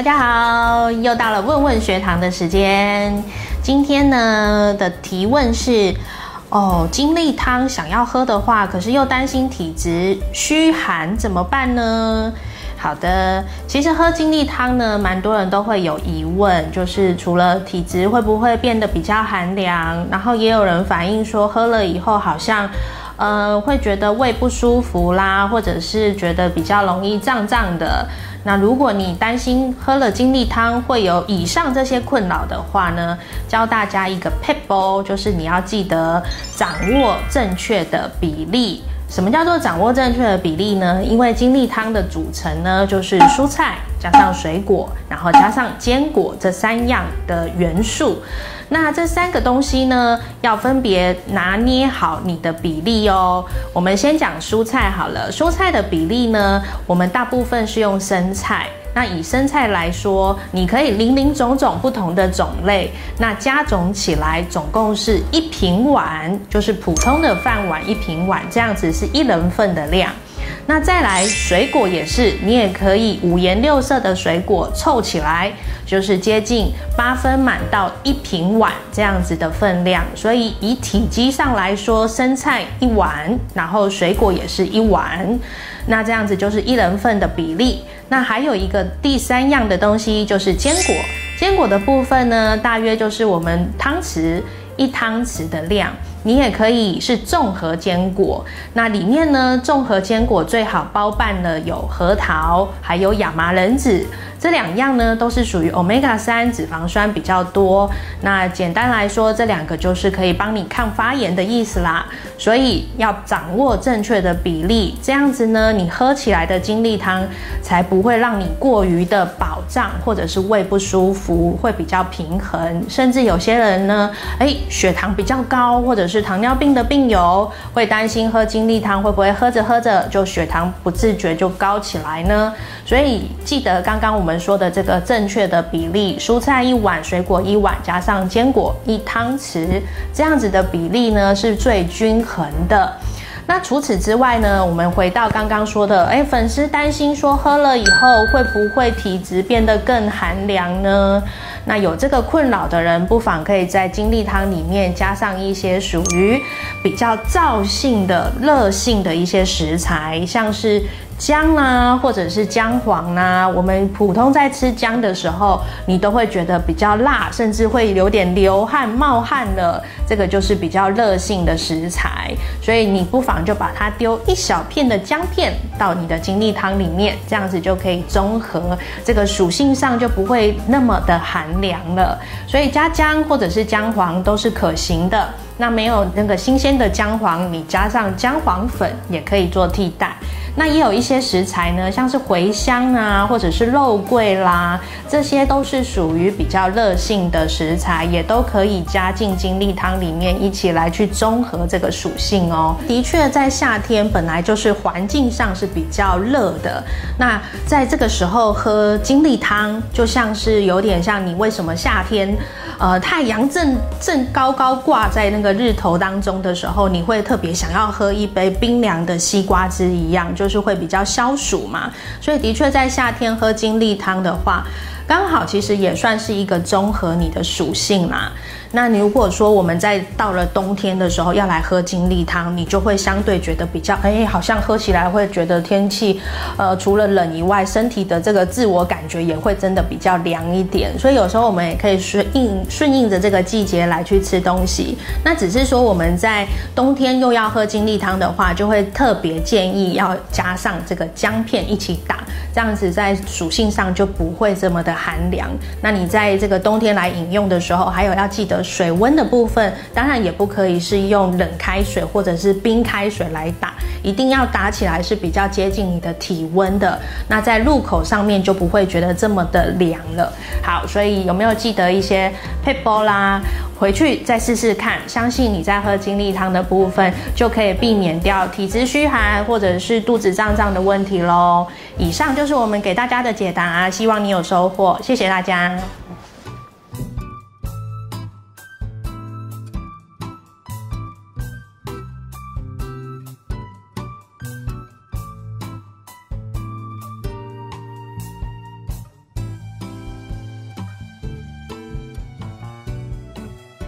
大家好，又到了问问学堂的时间。今天呢的提问是：哦，精力汤想要喝的话，可是又担心体质虚寒，怎么办呢？好的，其实喝精力汤呢，蛮多人都会有疑问，就是除了体质会不会变得比较寒凉，然后也有人反映说喝了以后好像。呃，会觉得胃不舒服啦，或者是觉得比较容易胀胀的。那如果你担心喝了精力汤会有以上这些困扰的话呢，教大家一个 p e b l e 就是你要记得掌握正确的比例。什么叫做掌握正确的比例呢？因为精力汤的组成呢，就是蔬菜加上水果，然后加上坚果这三样的元素。那这三个东西呢，要分别拿捏好你的比例哦。我们先讲蔬菜好了，蔬菜的比例呢，我们大部分是用生菜。那以生菜来说，你可以零零种种不同的种类，那加总起来总共是一平碗，就是普通的饭碗一平碗，这样子是一人份的量。那再来水果也是，你也可以五颜六色的水果凑起来，就是接近八分满到一平碗这样子的分量。所以以体积上来说，生菜一碗，然后水果也是一碗，那这样子就是一人份的比例。那还有一个第三样的东西就是坚果，坚果的部分呢，大约就是我们汤匙一汤匙的量。你也可以是综合坚果，那里面呢，综合坚果最好包办了有核桃，还有亚麻仁籽。这两样呢，都是属于 omega 三脂肪酸比较多。那简单来说，这两个就是可以帮你抗发炎的意思啦。所以要掌握正确的比例，这样子呢，你喝起来的精力汤才不会让你过于的饱胀，或者是胃不舒服，会比较平衡。甚至有些人呢，哎，血糖比较高，或者是糖尿病的病友，会担心喝精力汤会不会喝着喝着就血糖不自觉就高起来呢？所以记得刚刚我们。我们说的这个正确的比例，蔬菜一碗，水果一碗，加上坚果一汤匙，这样子的比例呢是最均衡的。那除此之外呢，我们回到刚刚说的，哎，粉丝担心说喝了以后会不会体质变得更寒凉呢？那有这个困扰的人，不妨可以在精力汤里面加上一些属于比较燥性的、热性的一些食材，像是。姜啊，或者是姜黄啊，我们普通在吃姜的时候，你都会觉得比较辣，甚至会有点流汗、冒汗了。这个就是比较热性的食材，所以你不妨就把它丢一小片的姜片到你的精力汤里面，这样子就可以中和这个属性上就不会那么的寒凉了。所以加姜或者是姜黄都是可行的。那没有那个新鲜的姜黄，你加上姜黄粉也可以做替代。那也有一些食材呢，像是茴香啊，或者是肉桂啦，这些都是属于比较热性的食材，也都可以加进精力汤里面一起来去中和这个属性哦。的确，在夏天本来就是环境上是比较热的，那在这个时候喝精力汤，就像是有点像你为什么夏天，呃，太阳正正高高挂在那个日头当中的时候，你会特别想要喝一杯冰凉的西瓜汁一样。就是会比较消暑嘛，所以的确在夏天喝精力汤的话。刚好其实也算是一个综合你的属性嘛。那你如果说我们在到了冬天的时候要来喝精力汤，你就会相对觉得比较哎，好像喝起来会觉得天气呃除了冷以外，身体的这个自我感觉也会真的比较凉一点。所以有时候我们也可以顺应顺应着这个季节来去吃东西。那只是说我们在冬天又要喝精力汤的话，就会特别建议要加上这个姜片一起打，这样子在属性上就不会这么的。寒凉，那你在这个冬天来饮用的时候，还有要记得水温的部分，当然也不可以是用冷开水或者是冰开水来打，一定要打起来是比较接近你的体温的，那在入口上面就不会觉得这么的凉了。好，所以有没有记得一些配波啦？回去再试试看，相信你在喝精力汤的部分就可以避免掉体质虚寒或者是肚子胀胀的问题喽。以上就是我们给大家的解答，希望你有收获，谢谢大家。